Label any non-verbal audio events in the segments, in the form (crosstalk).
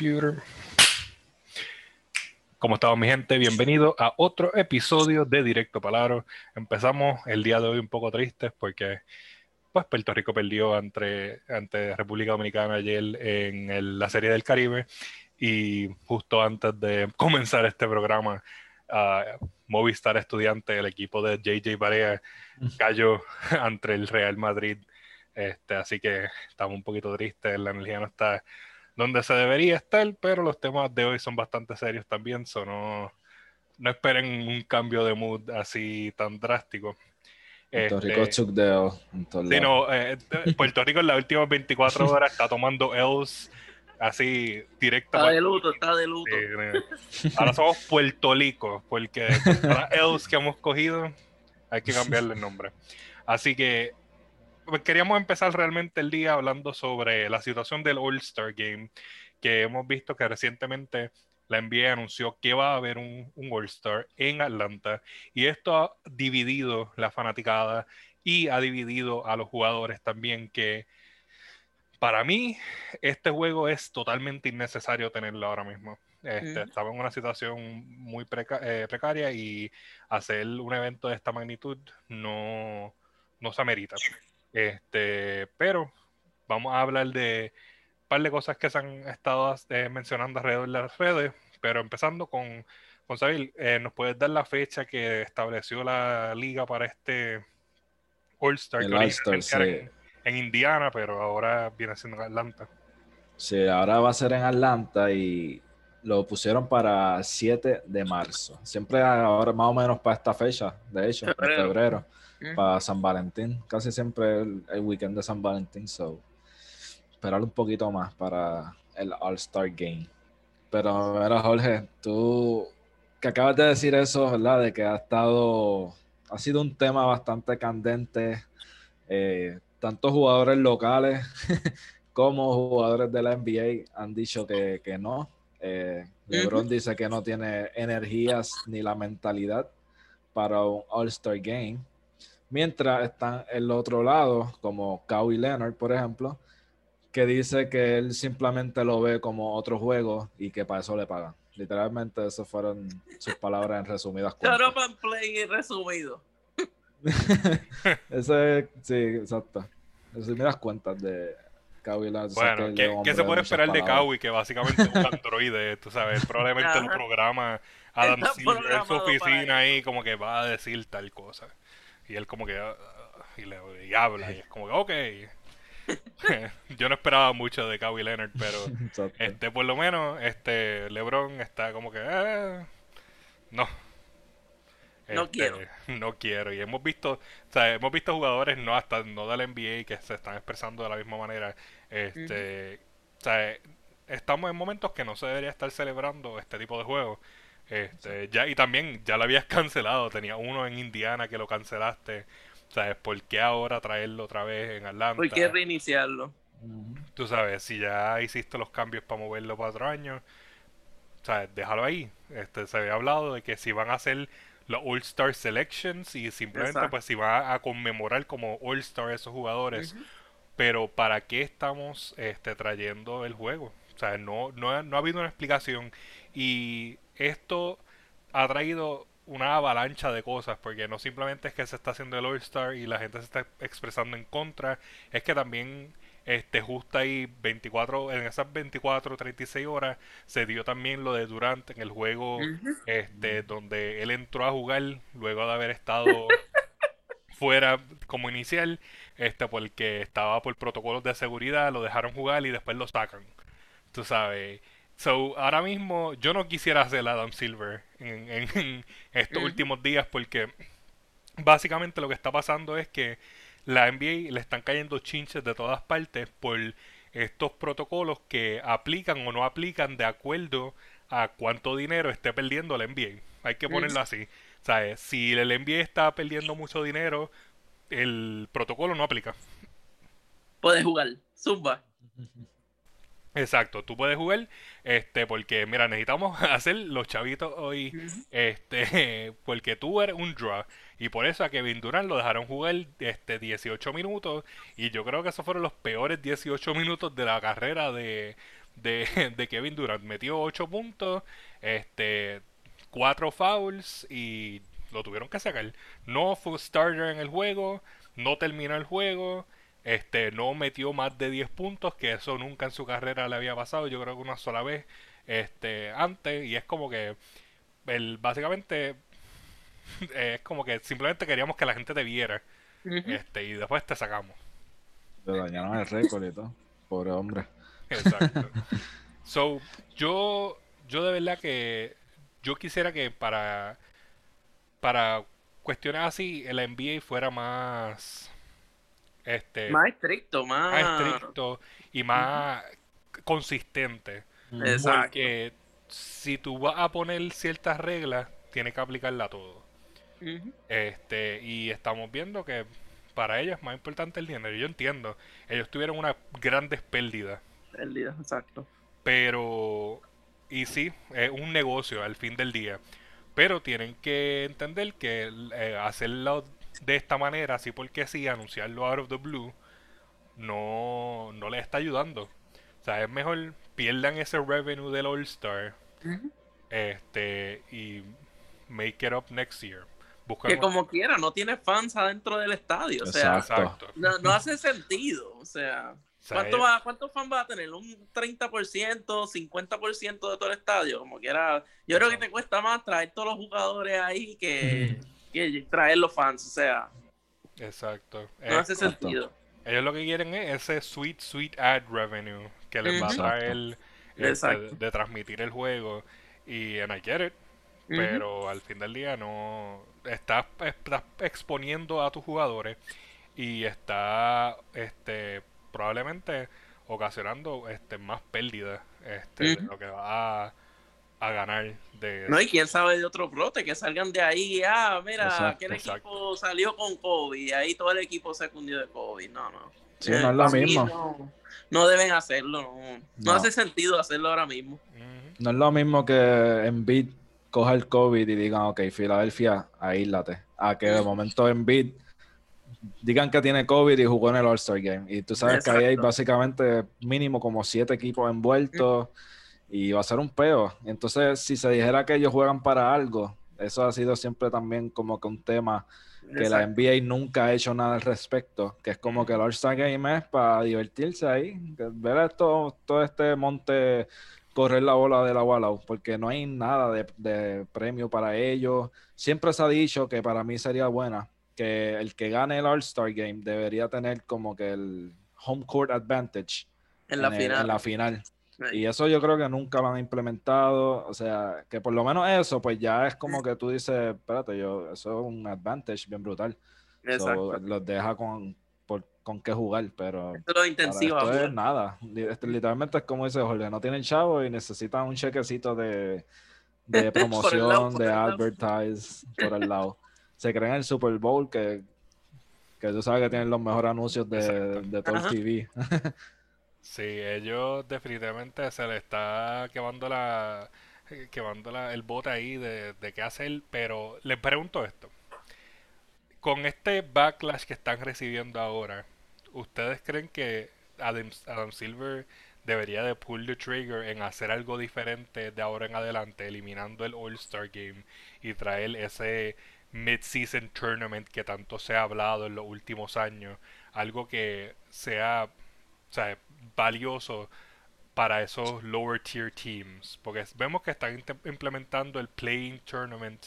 computer. ¿Cómo estamos mi gente? Bienvenido a otro episodio de Directo Palabra. Empezamos el día de hoy un poco tristes porque pues, Puerto Rico perdió ante, ante República Dominicana ayer en la Serie del Caribe y justo antes de (laughs) comenzar este programa, uh, Movistar Estudiante, el equipo de JJ Barea, cayó (laughs) ante el Real Madrid. Este, así que estamos un poquito tristes, la energía no está donde se debería estar, pero los temas de hoy son bastante serios también, so no, no esperen un cambio de mood así tan drástico. Puerto Rico este, sí, no, eh, Puerto Rico en las últimas 24 horas está tomando Els así directo. Está de luto, está de luto. ahora somos puertolicos, porque los Els que hemos cogido hay que cambiarle el nombre. Así que queríamos empezar realmente el día hablando sobre la situación del All-Star Game, que hemos visto que recientemente la NBA anunció que va a haber un, un All-Star en Atlanta y esto ha dividido la fanaticada y ha dividido a los jugadores también que para mí este juego es totalmente innecesario tenerlo ahora mismo. Este, Estaba en una situación muy eh, precaria y hacer un evento de esta magnitud no, no se amerita. Este, pero vamos a hablar de un par de cosas que se han estado eh, mencionando alrededor de las redes, pero empezando con, con Sabil, eh, ¿nos puedes dar la fecha que estableció la liga para este All-Star? en, en, Indiana, pero ahora viene siendo en Atlanta. Sí, ahora va a ser en Atlanta y lo pusieron para 7 de marzo. Siempre ahora más o menos para esta fecha, de hecho, en febrero para San Valentín. Casi siempre el, el, weekend de San Valentín, so esperar un poquito más para el All-Star Game. Pero, mira, Jorge, tú que acabas de decir eso, ¿verdad? De que ha estado, ha sido un tema bastante candente. Eh, tantos jugadores locales (laughs) como jugadores de la NBA han dicho que, que no. Eh, LeBron dice que no tiene energías ni la mentalidad para un All-Star Game. Mientras están el otro lado, como Kawhi Leonard, por ejemplo, que dice que él simplemente lo ve como otro juego y que para eso le pagan. Literalmente, esas fueron sus palabras en resumidas cuentas. play resumido. (laughs) Ese, sí, exacto. Resumidas cuentas de Kawhi Leonard. Bueno, ¿qué, se puede esperar de Kawhi? Que básicamente es un androide, tú sabes. Probablemente (laughs) lo programa Adam Silver en su oficina ahí, como que va a decir tal cosa. Y él como que... Ah, y, le, habla. Y es como que, ok. (laughs) Yo no esperaba mucho de Kawhi Leonard, pero (laughs) este por lo menos este LeBron está como que eh, no. no este, quiero. (laughs) No quiero. Y hemos visto, o sea, hemos visto jugadores no hasta no del NBA que se están expresando de la misma manera. Este, o sea, estamos en momentos que no se debería estar celebrando este tipo de juegos. Este, ya, y también ya lo habías (laughs) cancelado, tenía uno en Indiana que lo cancelaste. ¿Sabes? ¿Por qué ahora traerlo otra vez en Atlanta? ¿Por qué reiniciarlo? Tú sabes, si ya hiciste los cambios para moverlo para otro año, ¿sabes? Déjalo ahí. Este, se había hablado de que si van a hacer los All-Star Selections y simplemente pues si van a conmemorar como All-Star esos jugadores. Pero ¿para qué estamos este, trayendo el juego? O sea, no, no, no ha habido una explicación. Y esto ha traído una avalancha de cosas, porque no simplemente es que se está haciendo el All-Star y la gente se está expresando en contra, es que también este justo ahí 24 en esas 24 36 horas se dio también lo de Durant en el juego este donde él entró a jugar luego de haber estado (laughs) fuera como inicial este porque estaba por protocolos de seguridad lo dejaron jugar y después lo sacan tú sabes So, ahora mismo yo no quisiera hacer Adam Silver en, estos últimos días porque básicamente lo que está pasando es que la NBA le están cayendo chinches de todas partes por estos protocolos que aplican o no aplican de acuerdo a cuánto dinero esté perdiendo la NBA. Hay que ponerlo así. ¿Sabes? Si el NBA está perdiendo mucho dinero, el protocolo no aplica. Puedes jugar. Zumba. (laughs) Exacto, tú puedes jugar, este, porque mira, necesitamos (laughs) hacer los chavitos hoy, este, (laughs) porque tú eres un draw, y por eso a Kevin Durant lo dejaron jugar, este, 18 minutos, y yo creo que esos fueron los peores 18 minutos de la carrera de, de, (laughs) de Kevin Durant. Metió 8 puntos, este, 4 fouls y lo tuvieron que sacar. No fue starter en el juego, no terminó el juego, este, no metió más de 10 puntos, que eso nunca en su carrera le había pasado, yo creo que una sola vez este, antes, y es como que el, básicamente (laughs) es como que simplemente queríamos que la gente te viera este, y después te sacamos. Te dañaron el récord y todo, pobre hombre. Exacto. (laughs) so, yo, yo de verdad que yo quisiera que para para cuestiones así, el NBA fuera más. Este, más estricto, más... más estricto y más consistente. Exacto. Porque si tú vas a poner ciertas reglas, tienes que aplicarla a todo. Este, y estamos viendo que para ellos es más importante el dinero. Yo entiendo, ellos tuvieron unas grandes pérdidas. Pérdidas, exacto. Pero, y sí, es un negocio al fin del día. Pero tienen que entender que eh, hacerlo de esta manera, así porque sí, anunciarlo out of the blue, no, no les está ayudando. O sea, es mejor pierdan ese revenue del All Star este, y make it up next year. que como quiera, no tiene fans adentro del estadio. O sea, no, no hace sentido. O sea. ¿Cuánto va, ¿Cuántos fans va a tener? ¿Un 30%, 50% de todo el estadio? Como quiera. Yo creo que te cuesta más traer todos los jugadores ahí que, traer los fans. O sea. Exacto. No hace sentido. Ellos lo que quieren es ese sweet, sweet ad revenue que les va a traer este, de transmitir el juego. Y en I get it. Pero al fin del día no. Estás, estás exponiendo a tus jugadores y está este probablemente ocasionando este más pérdidas este, de lo que va a, ganar de no y quién sabe de otro brote que salgan de ahí ah mira aquel equipo salió con COVID y ahí todo el equipo se cundió de COVID no no. Sí, no es lo mismo. no, deben hacerlo no, hace sentido hacerlo ahora mismo. No es lo mismo que en Bid coja el COVID y digan ok Filadelfia aíslate. A que de momento en Bid digan que tiene COVID y jugó en el All-Star Game. Y tú sabes que ahí hay básicamente mínimo como siete equipos envueltos y va a ser un peo. Entonces, si se dijera que ellos juegan para algo, eso ha sido siempre también como que un tema que la NBA nunca ha hecho nada al respecto, que es como que el All-Star Game es para divertirse ahí, ver esto, todo este monte correr la bola de la Wallow, porque no hay nada de, de premio para ellos. Siempre se ha dicho que para mí sería buena que el que gane el All-Star Game debería tener como que el home court advantage en la final. En la final. Y eso yo creo que nunca lo han implementado. O sea, que por lo menos eso, pues ya es como que tú dices, espérate, yo, eso es un advantage bien brutal. Exacto. los deja con, con qué jugar, pero. Esto es intensivo. Esto es nada. Este, literalmente es como dice Jorge, no tienen chavo y necesitan un chequecito de, de (laughs) promoción, de advertise por el lado (laughs) se creen el Super Bowl que, que tú sabes que tienen los mejores anuncios de, de todo el TV. Sí, ellos definitivamente se le está quemando la quemando la, el bote ahí de, de qué hacer, pero les pregunto esto. Con este backlash que están recibiendo ahora, ¿ustedes creen que Adam, Adam Silver debería de pull the trigger en hacer algo diferente de ahora en adelante, eliminando el All-Star Game y traer ese mid-season tournament que tanto se ha hablado en los últimos años, algo que sea, valioso para esos lower tier teams, porque vemos que están implementando el playing tournament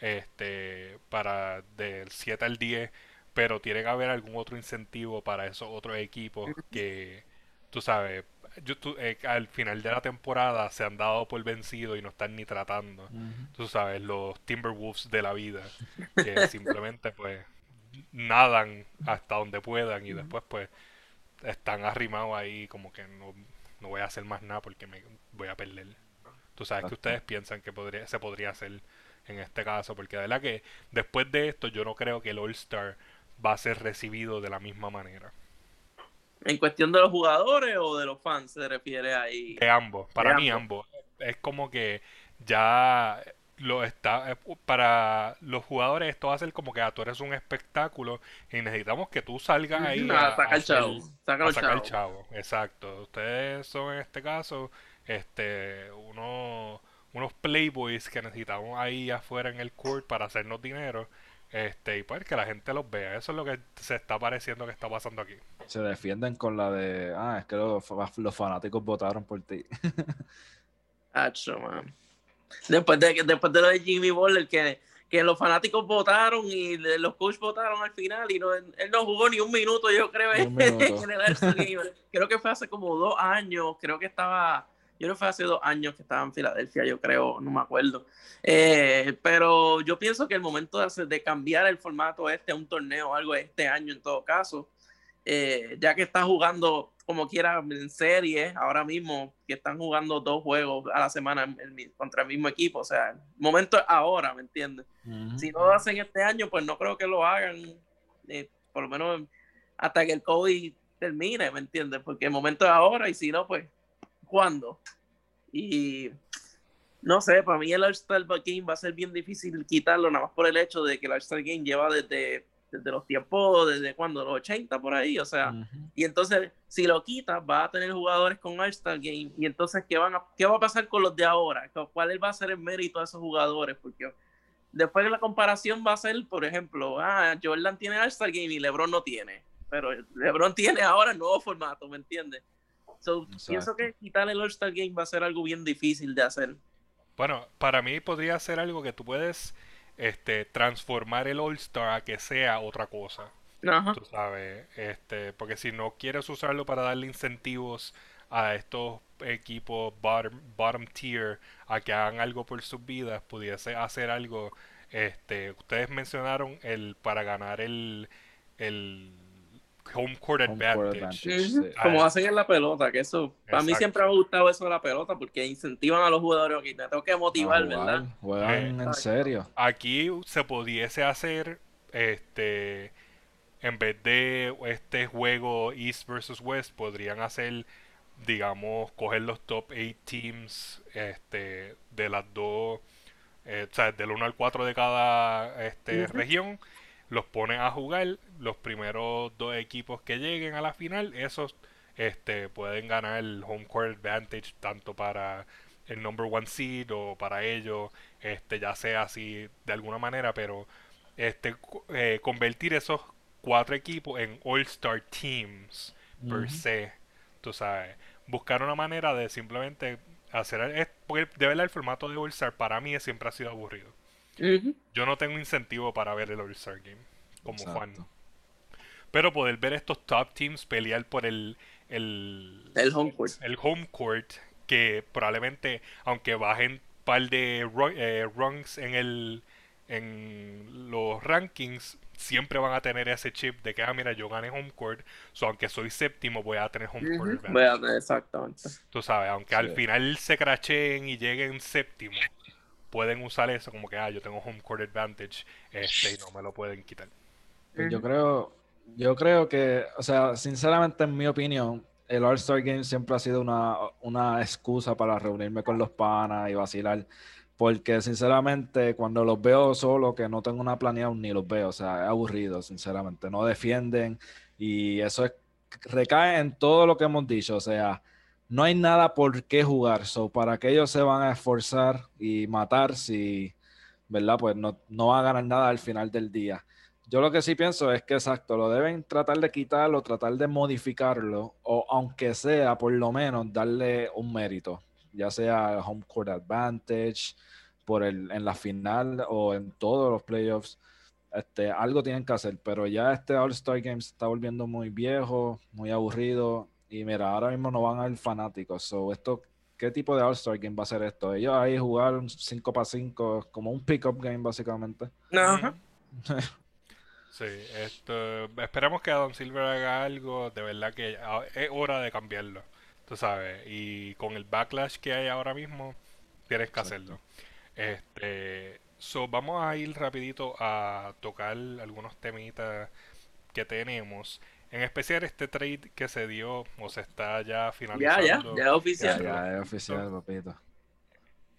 este para del 7 al 10, pero tiene que haber algún otro incentivo para esos otros equipos que tú sabes, yo, eh, al final de la temporada se han dado por vencido y no están ni tratando. Tú sabes, los Timberwolves de la vida, que simplemente pues nadan hasta donde puedan y después pues están arrimados ahí como que no, no voy a hacer más nada porque me voy a perder. Tú sabes que ustedes piensan que podría, se podría hacer en este caso, porque de verdad que después de esto yo no creo que el All Star va a ser recibido de la misma manera. ¿En cuestión de los jugadores o de los fans se refiere ahí? De ambos, para mí ambos. Es como que ya lo está eh, para los jugadores esto va a ser como que ah, tú eres un espectáculo y necesitamos que tú salgas ahí a, sacar el chavo, sacar el chavo. Exacto. Ustedes son en este caso este unos unos playboys que necesitamos ahí afuera en el court para hacernos dinero este y pues que la gente los vea. Eso es lo que se está pareciendo que está pasando aquí. Se defienden con la de, ah, es que los, los fanáticos votaron por ti. (laughs) Hacho, man. Después de, después de lo de Jimmy Butler, que, que los fanáticos votaron y los coaches votaron al final y no, él no jugó ni un minuto, yo creo, en el (laughs) Creo que fue hace como dos años, creo que estaba, yo creo que fue hace dos años que estaba en Filadelfia, yo creo, no me acuerdo. Eh, pero yo pienso que el momento de, de cambiar el formato este a un torneo o algo este año en todo caso, eh, ya que está jugando como quiera en serie ahora mismo, que están jugando dos juegos a la semana contra el mismo equipo. O sea, el momento es ahora, ¿me entiendes? Si no lo hacen este año, pues no creo que lo hagan, eh, por lo menos hasta que el COVID termine, ¿me entiendes? Porque el momento es ahora y si no, pues, ¿cuándo? Y no sé, para mí el All-Star Game va a ser bien difícil quitarlo, nada más por el hecho de que el All-Star Game lleva desde desde los tiempos, desde cuando, los 80 por ahí, o sea, y entonces si lo quitas, va a tener jugadores con All-Star Game, y entonces, ¿qué, van a, ¿qué va a pasar con los de ahora? ¿Cuál va a ser el mérito de esos jugadores? Porque después de la comparación va a ser, por ejemplo, ah, Jordan tiene All-Star Game y LeBron no tiene, pero LeBron tiene ahora el nuevo formato, ¿me entiendes? pienso que quitar el All-Star Game va a ser algo bien difícil de hacer. Bueno, para mí podría ser algo que tú puedes este, transformar el All-Star a que sea otra cosa. Tú sabes, este, porque si no quieres usarlo para darle incentivos a estos equipos bottom, bottom tier a que hagan algo por sus vidas, pudiese hacer algo. Este, ustedes mencionaron el para ganar el, el home court advantage. Como hacen en la pelota, que eso, para mí siempre me ha gustado eso de la pelota, porque incentivan a los jugadores, aquí te tengo que motivar, ¿verdad? Juegan en serio. Aquí se pudiese hacer, este, en vez de este juego East versus West, podrían hacer, digamos, coger los top 8 teams, este, de las dos, eh, o sea, del 1 al 4 de cada este, región los ponen a jugar, los primeros dos equipos que lleguen a la final, esos este, pueden ganar el home court advantage tanto para el number one seed o para ellos, este, ya sea así de alguna manera, pero este, eh, convertir esos cuatro equipos en all-star teams per se, tú sabes, buscar una manera de simplemente hacer, porque de verdad el formato de all-star para mí siempre ha sido aburrido. Yo no tengo incentivo para ver el All-Star Game, como Juan. Pero poder ver estos top teams pelear por el, el, el home court. El home court, que probablemente, aunque bajen un par de eh, rungs en el en los rankings, siempre van a tener ese chip de que, ah, mira, yo gané home court, so, aunque soy séptimo, voy a tener home court. Voy a tener, exactamente. Tú sabes, aunque al final se cracheen y lleguen séptimo, pueden usar eso como que, ah, yo tengo home court advantage este, y no me lo pueden quitar. Pues yo creo, yo creo que, o sea, sinceramente en mi opinión, el All-Star Game siempre ha sido una, una excusa para reunirme con los panas y vacilar. Porque sinceramente, cuando los veo solo, que no tengo una planeada, ni los veo. O sea, es aburrido, sinceramente. No defienden y eso es, recae en todo lo que hemos dicho. O sea, no hay nada por qué jugar. So, ¿para que ellos se van a esforzar y matar si, ¿verdad? Pues no, no van a ganar nada al final del día. Yo lo que sí pienso es que, exacto, lo deben tratar de quitarlo, tratar de modificarlo, o aunque sea, por lo menos, darle un mérito, ya sea home court advantage, por el, en la final o en todos los playoffs. Este, algo tienen que hacer, pero ya este All-Star Game está volviendo muy viejo, muy aburrido y mira, ahora mismo no van a ir fanáticos. So, esto, ¿Qué tipo de All-Star Game va a ser esto? Ellos ahí jugar 5 para 5, como un pick-up game, básicamente. No. (laughs) sí, esto, esperamos que Adam Silver haga algo. De verdad que es hora de cambiarlo. Tú sabes. Y con el backlash que hay ahora mismo, tienes que hacerlo. Este. So, vamos a ir rapidito a tocar algunos temitas que tenemos. En especial este trade que se dio o se está ya finalizando. Ya, ya, ya es oficial. Ya, es oficial, papito.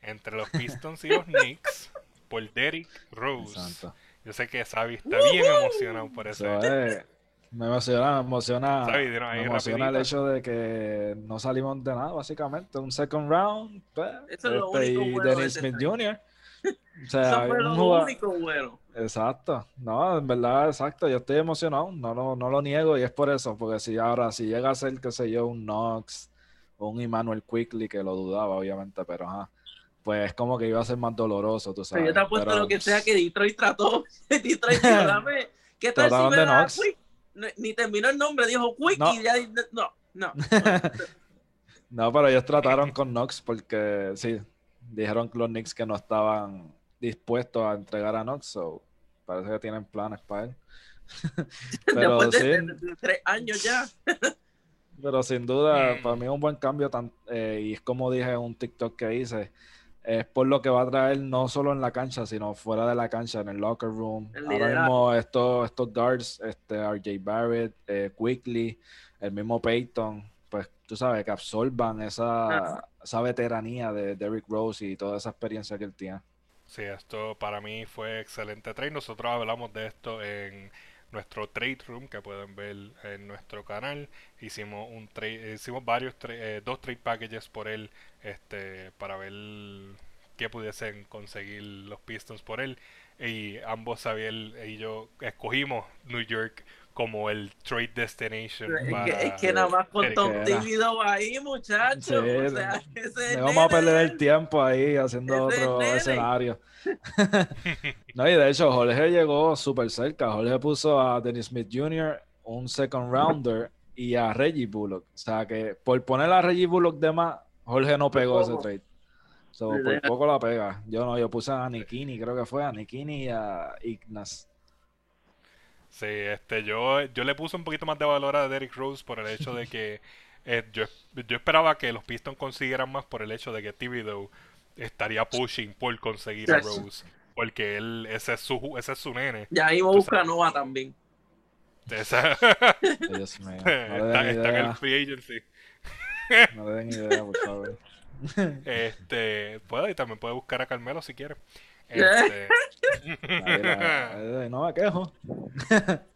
entre los Pistons y los Knicks por Derrick Rose. Yo sé que Xavi está bien emocionado por eso. me emociona, me emociona, me emociona el hecho de que no salimos de nada, básicamente. Un second round, pues, Eso es lo este, único y Dennis Smith Jr. O sea, Eso fue lo único bueno. Exacto, no, en verdad, exacto, yo estoy emocionado, no, no, no lo niego y es por eso, porque si ahora, si llega a ser, qué sé yo, un Knox un Emmanuel Quickly, que lo dudaba, obviamente, pero ajá, pues como que iba a ser más doloroso, tú sabes. Pero yo te apuesto lo que sea que Detroit trató, (laughs) Detroit dijo, (laughs) dame, ¿qué tal si me da Quick? Ni terminó el nombre, dijo Quick y ya, no, no. (laughs) no, pero ellos trataron con Knox porque, sí, dijeron que los Knicks que no estaban dispuestos a entregar a Knox, so parece que tienen planes para él. (laughs) pero Después de, tres años ya. (laughs) pero sin duda, para mí es un buen cambio eh, y es como dije en un TikTok que hice, es por lo que va a traer no solo en la cancha, sino fuera de la cancha, en el locker room. Ahora mismo estos, estos guards, este RJ Barrett, eh, Quickly, el mismo Peyton, pues tú sabes, que absorban esa, esa veteranía de Derrick Rose y toda esa experiencia que él tiene. Sí, esto para mí fue excelente trade. Nosotros hablamos de esto en nuestro trade room que pueden ver en nuestro canal. Hicimos un trade, hicimos varios eh, dos trade packages por él, este, para ver qué pudiesen conseguir los Pistons por él. Y ambos Xavier y yo escogimos New York como el trade destination. Es, que, nada más con Tom Thibodeau ahí, muchachos. o sea, (laughs) vamos a perder el tiempo ahí haciendo otro escenario. (laughs) (laughs) no, y de hecho, Jorge llegó súper cerca. Jorge puso a Dennis Smith Jr., un second rounder, y a Reggie Bullock. O sea que por poner a Reggie Bullock de más, Jorge no pegó ese trade. por poco la pega. Yo no, yo puse a Nikini, creo que fue a Nikini y a Ignas. Sí, este, yo, yo le puse un poquito más de valor a Derrick Rose por el hecho de que eh, yo, yo, esperaba que los Pistons consiguieran más por el hecho de que Thibodeau estaría pushing por conseguir a Rose. Porque él, ese es su, ese es su nene. Ya ahí busca Nova también. Esa... Dios mío. (laughs) está, en el free agency. No le den idea, por favor. (laughs) Este, puede, y también puede buscar a Carmelo si quiere. Este... no me quejo. (laughs)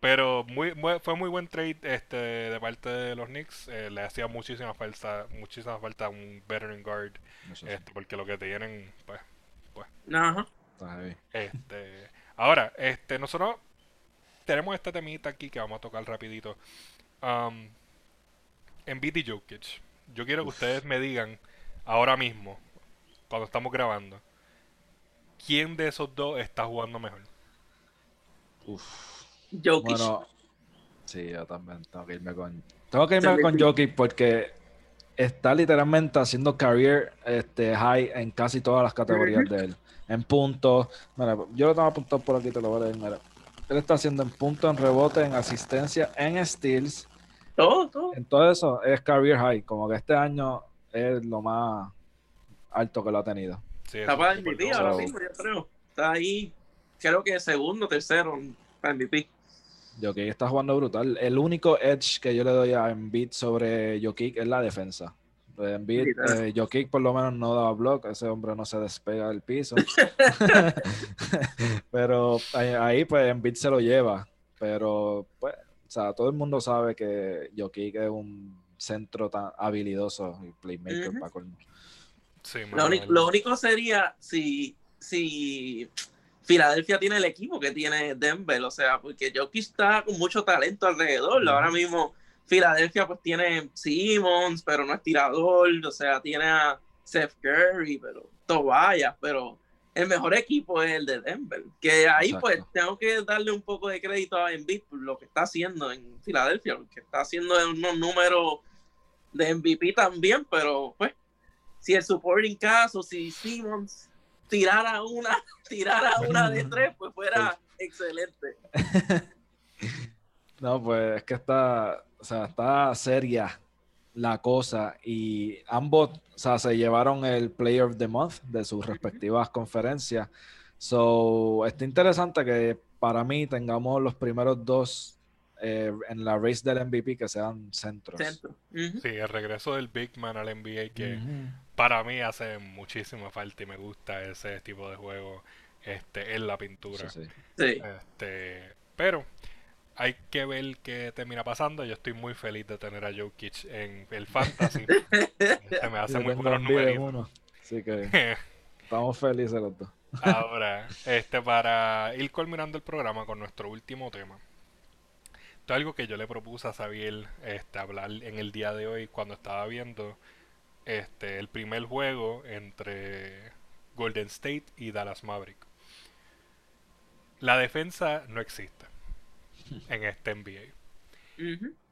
Pero muy, fue muy buen trade este de parte de los Knicks. Eh, le hacía muchísima falta, muchísima falta un veteran guard. Este, porque lo que tienen, pues, pues. Este, ahora, este, nosotros tenemos esta temita aquí que vamos a tocar rapidito. Um, en BT Jokic. Yo quiero que ustedes me digan ahora mismo, cuando estamos grabando, ¿quién de esos dos está jugando mejor? Uf. Jokic. Bueno, sí, yo también tengo que irme con. Tengo que irme con Jokic porque está literalmente haciendo career este, high en casi todas las categorías de él. En puntos. Mira, yo lo tengo apuntado por aquí, te lo voy a leer. Mira. Él está haciendo en puntos, en rebote, en asistencia, en steals. Todo, todo. En todo eso es career high. Como que este año es lo más alto que lo ha tenido. Está para MVP ahora mismo, yo creo. Está ahí, creo que segundo, tercero para MVP. Jokic está jugando brutal. El único edge que yo le doy a Embiid sobre Jokic es la defensa. Embiid, eh, Jokic por lo menos no daba block, ese hombre no se despega del piso. (laughs) (laughs) Pero ahí, pues Embiid se lo lleva. Pero pues, o sea, todo el mundo sabe que Jokic es un centro tan habilidoso y playmaker para lo, único, sería si, si Filadelfia tiene el equipo que tiene Denver, o sea, porque Jokic está con mucho talento alrededor. Ahora mismo Filadelfia pues tiene Simmons, pero no es tirador, o sea, tiene a Seth Curry, pero Tobias, pero el mejor equipo es el de Denver. Que ahí pues tengo que darle un poco de crédito a Embiid por lo que está haciendo en Filadelfia, porque está haciendo unos números de MVP también, pero pues si el supporting caso, si Simmons tirara una, (laughs) tirara una de tres, pues fuera excelente. (laughs) No, pues es que está, o sea, está seria la cosa y ambos, o sea, se llevaron el Player of the Month de sus respectivas conferencias. So, está interesante que para mí tengamos los primeros dos eh, en la race del MVP que sean centros. Sí, el regreso del Big Man al NBA que para mí hace muchísima falta y me gusta ese tipo de juego este, en la pintura. Sí, Este, pero hay que ver qué termina pasando. Yo estoy muy feliz de tener a Jokic en el Fantasy. (laughs) este me hace muy buenos números. Así que (laughs) estamos felices los dos. Ahora, este, para ir culminando el programa con nuestro último tema. Esto es algo que yo le propuse a Xavier este, hablar en el día de hoy cuando estaba viendo este, el primer juego entre Golden State y Dallas Maverick. La defensa no existe en este NBA.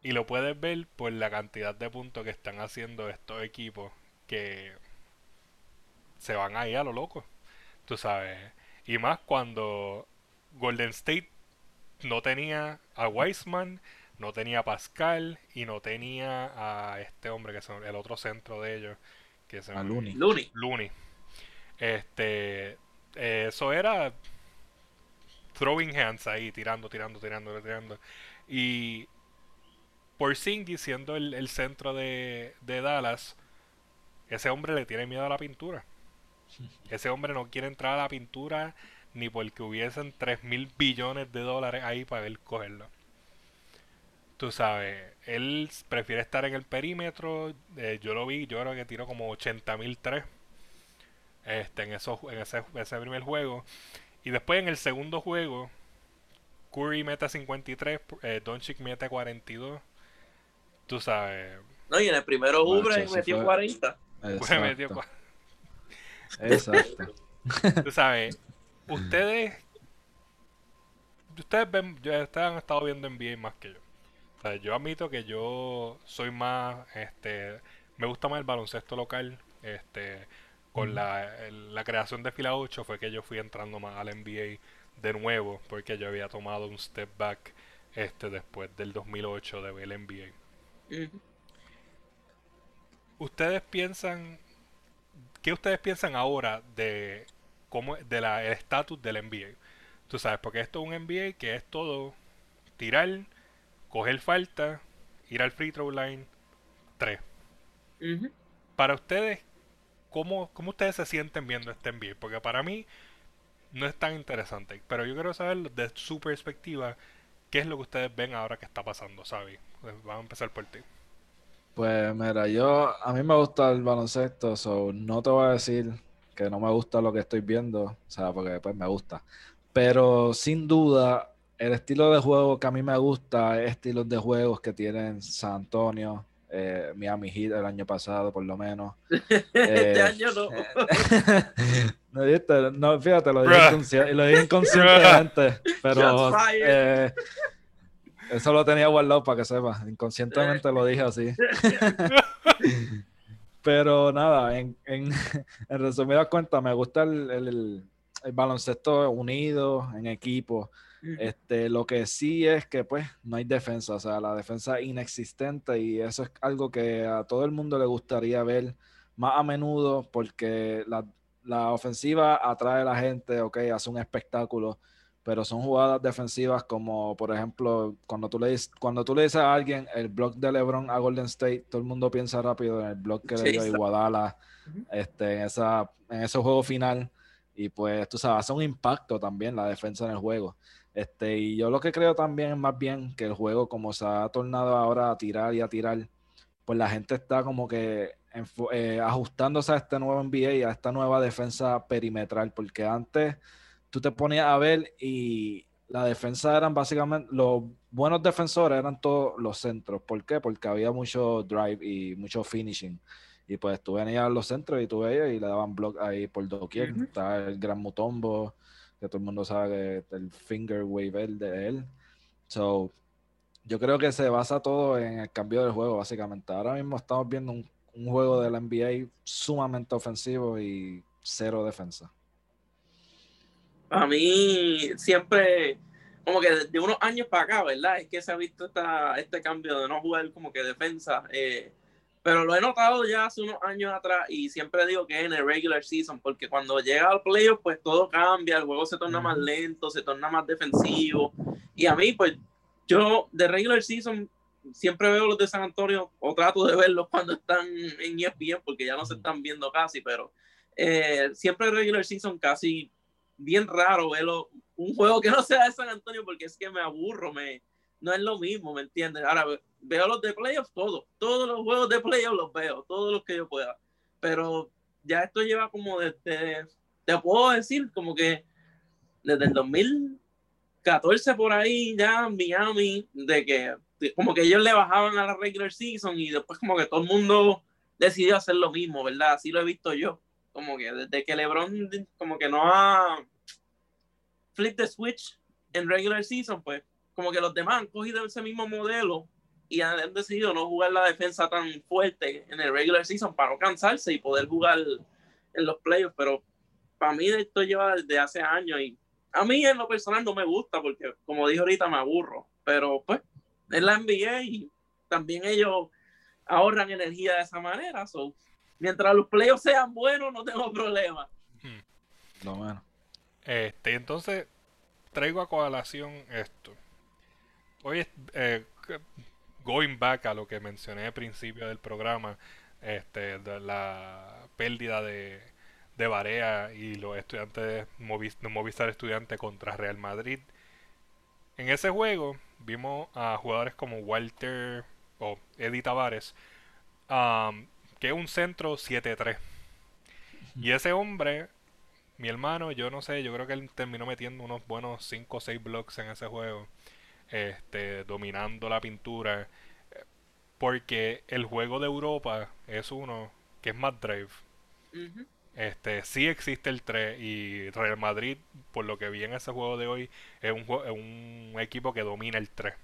Y lo puedes ver por la cantidad de puntos que están haciendo estos equipos que se van ahí a lo loco. Tú sabes. Y más cuando Golden State no tenía a Weisman, no tenía a Pascal y no tenía a este hombre que es el otro centro de ellos. Que a Looney. Looney. Este, eso era throwing hands ahí, tirando, tirando, tirando, tirando. Y por Porzingis siendo el, el centro de, de Dallas, ese hombre le tiene miedo a la pintura. (laughs) Ese hombre no quiere entrar a la pintura ni porque hubiesen 3 mil billones de dólares ahí para él cogerlo. Tú sabes, él prefiere estar en el perímetro. Eh, yo lo vi, yo creo que tiró como 80 mil 3 este, en, eso, en ese, ese primer juego. Y después en el segundo juego, Curry mete 53, eh, Doncic mete 42. Tú sabes. No, y en el primero (laughs) Ubre metió 40. metió 40. Exacto. Tú sabes, ustedes. Ustedes ven, ustedes han estado viendo NBA más que yo. O sea, yo admito que yo soy más, este, me gusta más el baloncesto local. Este, con la, la creación de fila 8 fue que yo fui entrando más al NBA de nuevo, porque yo había tomado un step back este después del 2008 de ver el NBA. ¿Ustedes piensan ¿qué ustedes piensan ahora de cómo de la estatus del NBA? Tú sabes, porque esto es un NBA que es todo tirar, coger falta, ir al free throw line, tres. Para ustedes, ¿cómo, ¿cómo ustedes se sienten viendo este NBA? Porque para mí no es tan interesante, pero yo quiero saber desde su perspectiva qué es lo que ustedes ven ahora que está pasando, ¿sabes? Vamos a empezar por ti. Pues mira, yo a mí me gusta el baloncesto, so no te voy a decir que no me gusta lo que estoy viendo, o sea, porque pues me gusta. Pero sin duda, el estilo de juego que a mí me gusta es estilos de juegos que tienen San Antonio, eh, Miami Heat el año pasado, por lo menos. (laughs) este eh, año no. (laughs) no, no, fíjate, lo dije, lo dije inconscientemente, pero eso lo tenía guardado para que sepa. Inconscientemente lo dije así. (laughs) Pero nada, en, en, (laughs) en resumidas cuentas, me gusta el, baloncesto unido, en equipo. Este, lo que sí es que pues no hay defensa, o sea, la defensa es inexistente y eso es algo que a todo el mundo le gustaría ver más a menudo porque la, la ofensiva atrae a la gente, ok, hace un espectáculo, pero son jugadas defensivas como, por ejemplo, cuando tú le dices, cuando tú le dices a alguien el block de LeBron a Golden State, todo el mundo piensa rápido en el block que le dio a Iguadala este, en, esa, en ese juego final. Y pues, tú sabes, hace un impacto también la defensa en el juego. Este, y yo lo que creo también es más bien que el juego, como se ha tornado ahora a tirar y a tirar, pues la gente está como que eh, ajustándose a este nuevo NBA y a esta nueva defensa perimetral, porque antes tú te ponías a ver y la defensa eran básicamente, los buenos defensores eran todos los centros. ¿Por qué? Porque había mucho drive y mucho finishing. Y pues tú venías a los centros y tú veías y le daban block ahí por doquier. Está el Gran Mutombo, que todo el mundo sabe que el finger wave de él. So, yo creo que se basa todo en el cambio del juego, básicamente. Ahora mismo estamos viendo un, un juego de la NBA sumamente ofensivo y cero defensa a mí siempre, como que de unos años para acá, ¿verdad? Es que se ha visto esta, este cambio de no jugar como que defensa. Eh, pero lo he notado ya hace unos años atrás y siempre digo que en el regular season, porque cuando llega al playoff, pues todo cambia, el juego se torna más lento, se torna más defensivo. Y a mí, pues, yo de regular season siempre veo los de San Antonio o trato de verlos (laughs) cuando están en ESPN porque ya no se están viendo casi, pero eh, siempre regular season casi bien raro verlo un juego que no sea de San Antonio porque es que me aburro, me no es lo mismo, ¿me entiendes? Ahora veo los de playoffs todos, todos los juegos de playoffs los veo, todos los que yo pueda, pero ya esto lleva como desde, te puedo decir como que desde el 2014 por ahí ya Miami, de que como que ellos le bajaban a la regular season y después como que todo el mundo decidió hacer lo mismo, ¿verdad? Así lo he visto yo. Como que desde que LeBron como que no ha flip the switch en regular season, pues como que los demás han cogido ese mismo modelo y han decidido no jugar la defensa tan fuerte en el regular season para no cansarse y poder jugar en los playoffs, pero para mí esto lleva desde hace años y a mí en lo personal no me gusta porque como dije ahorita me aburro, pero pues es la NBA y también ellos ahorran energía de esa manera. So, mientras los playoffs sean buenos, no tengo problema. Hmm. No, bueno. Este, entonces, traigo a coalación esto. Hoy, eh, going back a lo que mencioné al principio del programa, este, de la pérdida de, de Barea y los estudiantes, Movistar Estudiante contra Real Madrid. En ese juego, vimos a jugadores como Walter o Eddie Tavares, um, que es un centro 7-3. Y ese hombre, mi hermano, yo no sé, yo creo que él terminó metiendo unos buenos 5 o 6 blocks en ese juego, este, dominando la pintura, porque el juego de Europa es uno que es más drive. Este, sí existe el 3 y Real Madrid, por lo que vi en ese juego de hoy, es un, un equipo que domina el 3.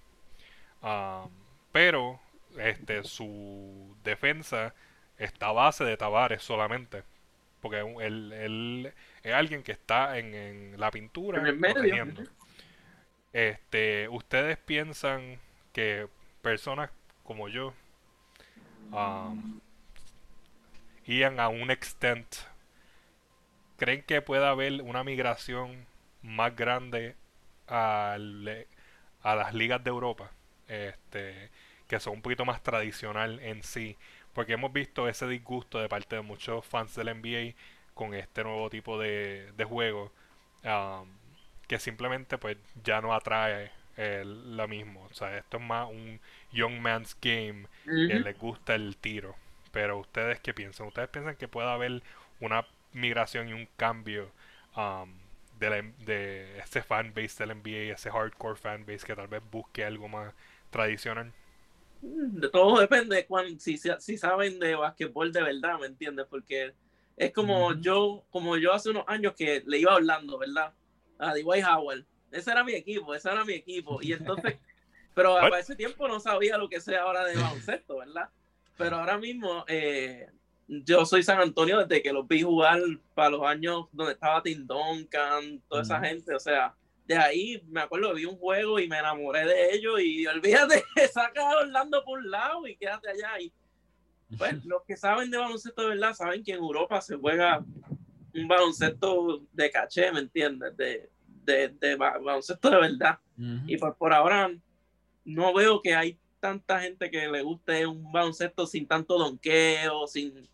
Ah, pero este, su defensa está a base de Tavares solamente. Porque él, es alguien que está en, la pintura. En el medio. Este, ¿Ustedes piensan que personas como yo um, iban a un extent ¿Creen que pueda haber una migración más grande a, a las ligas de Europa? Este, que son un poquito más tradicional en sí. Porque hemos visto ese disgusto de parte de muchos fans del NBA con este nuevo tipo de, de juego. Um, que simplemente pues ya no atrae lo mismo. O sea, esto es más un young man's game que les gusta el tiro. Pero ustedes qué piensan? ¿Ustedes piensan que pueda haber una migración y un cambio um, de, la, de ese fanbase del NBA, ese hardcore fanbase que tal vez busque algo más tradicional? De todo depende de cuán, si, si saben de basquetbol de verdad, ¿me entiendes? Porque es como yo, como yo hace unos años que le iba hablando, ¿verdad? A Dwight Howard. Ese era mi equipo, ese era mi equipo. Y entonces, (laughs) pero a ese tiempo no sabía lo que sea ahora de baloncesto, ¿verdad? Pero ahora mismo, eh, yo soy San Antonio desde que los vi jugar para los años donde estaba Tim Duncan, toda esa gente, o sea, de ahí me acuerdo, vi un juego y me enamoré de ellos y (laughs) olvídate, saca a Orlando por un lado y quédate allá. Y pues los que saben de baloncesto de verdad saben que en Europa se juega un baloncesto de caché, ¿me entiendes? De, de, de baloncesto de verdad. Y pues por ahora no veo que hay tanta gente que le guste un baloncesto sin tanto donqueo, sin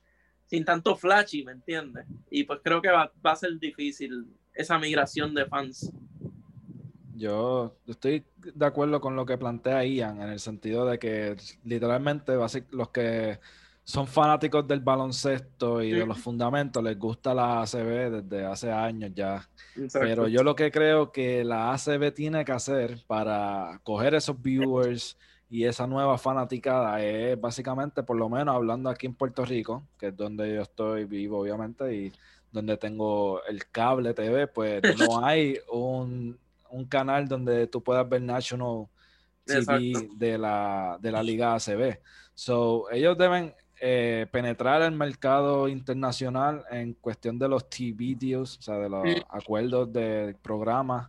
sin tanto flashy, ¿me entiendes? Y pues creo que va, a ser difícil esa migración de fans. Yo estoy de acuerdo con lo que plantea Ian, en el sentido de que literalmente va a ser los que son fanáticos del baloncesto y de los fundamentos, les gusta la ACB desde hace años ya. Pero yo lo que creo que la ACB tiene que hacer para coger esos viewers y esa nueva fanaticada es básicamente, por lo menos hablando aquí en Puerto Rico, que es donde yo estoy vivo, obviamente, y donde tengo el cable TV, pues no (laughs) hay un, canal donde tú puedas ver National TV de la, de la Liga ACB. So, ellos deben eh, penetrar el mercado internacional en cuestión de los TV deals, o sea, de los acuerdos de programas,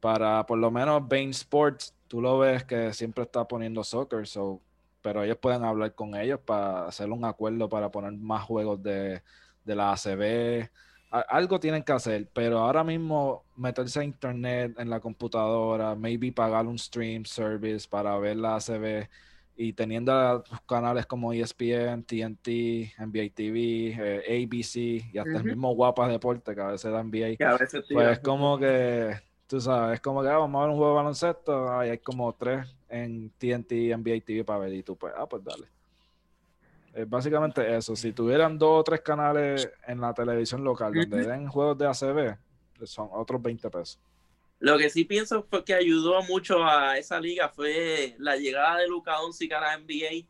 para por lo menos Bain Sports tú lo ves que siempre está poniendo soccer, so, pero ellos pueden hablar con ellos para hacer un acuerdo para poner más juegos de, la ACB. Algo tienen que hacer, pero ahora mismo meterse a internet en la computadora, maybe pagar un stream service para ver la ACB y teniendo canales como ESPN, TNT, NBA TV, eh, ABC y hasta el mismo Guapas Deporte que a veces da NBA, pues es como que, tú sabes, es como que ah, vamos a ver un juego de baloncesto, hay como tres en TNT, NBA TV para ver y tú pues, ah, pues dale. Es básicamente eso. Si tuvieran dos o tres canales en la televisión local donde den juegos de ACB, son otros 20 pesos. Lo que sí pienso fue que ayudó mucho a esa liga fue la llegada de Luca Doncic a la NBA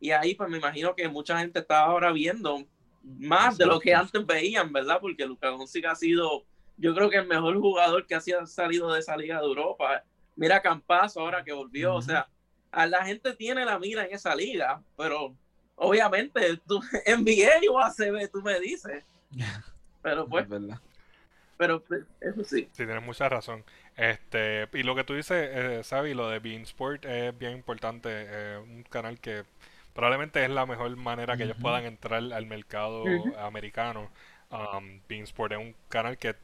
y ahí pues me imagino que mucha gente estaba ahora viendo más de lo que antes veían, ¿verdad? Porque Luca Doncic ha sido, yo creo que el mejor jugador que ha salido de esa liga de Europa. Mira Campazo ahora que volvió, o sea, a la gente tiene la mira en esa liga, pero obviamente tú NBA o ACB tú me dices. (laughs) Pero pues, pero pues, eso sí. Sí, tienes mucha razón. Este, y lo que tú dices, eh, Sabi, lo de Bean Sport es bien importante. Eh, un canal que probablemente es la mejor manera que ellos puedan entrar al mercado americano. Um, Bean Sport es un canal que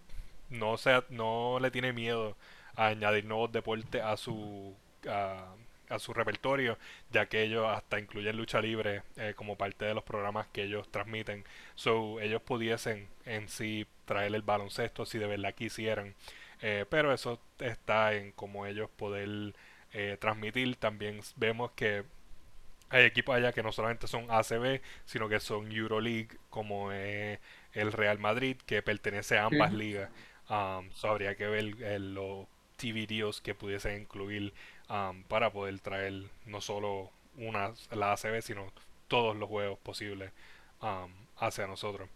no, sea, no le tiene miedo a añadir nuevos deportes a su a su repertorio, ya que ellos hasta incluyen lucha libre eh, como parte de los programas que ellos transmiten. So, ellos pudiesen en sí traer el baloncesto si de verdad quisieran. Eh, pero eso está en cómo ellos poder eh, transmitir. También vemos que hay equipos allá que no solamente son ACB, sino que son Euroleague, como el Real Madrid, que pertenece a ambas ligas. Um, so habría que ver los TV deals que pudiesen incluir Um, para poder traer no solo una, la ACB, sino todos los juegos posibles um, hacia nosotros.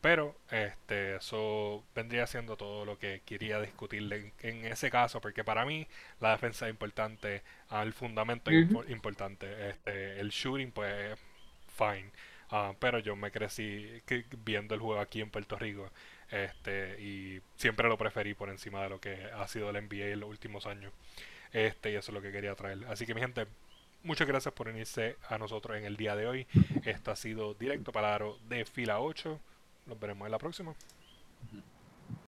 Pero este, eso vendría siendo todo lo que quería discutir en, ese caso, porque para mí la defensa es importante, el fundamento es importante, este, el shooting pues fine, uh, pero yo me crecí viendo el juego aquí en Puerto Rico este, y siempre lo preferí por encima de lo que ha sido el NBA en los últimos años. Este, y eso es lo que quería traer. Así que mi gente, muchas gracias por unirse a nosotros en el día de hoy. Esto ha sido directo para de fila 8. Nos veremos en la próxima.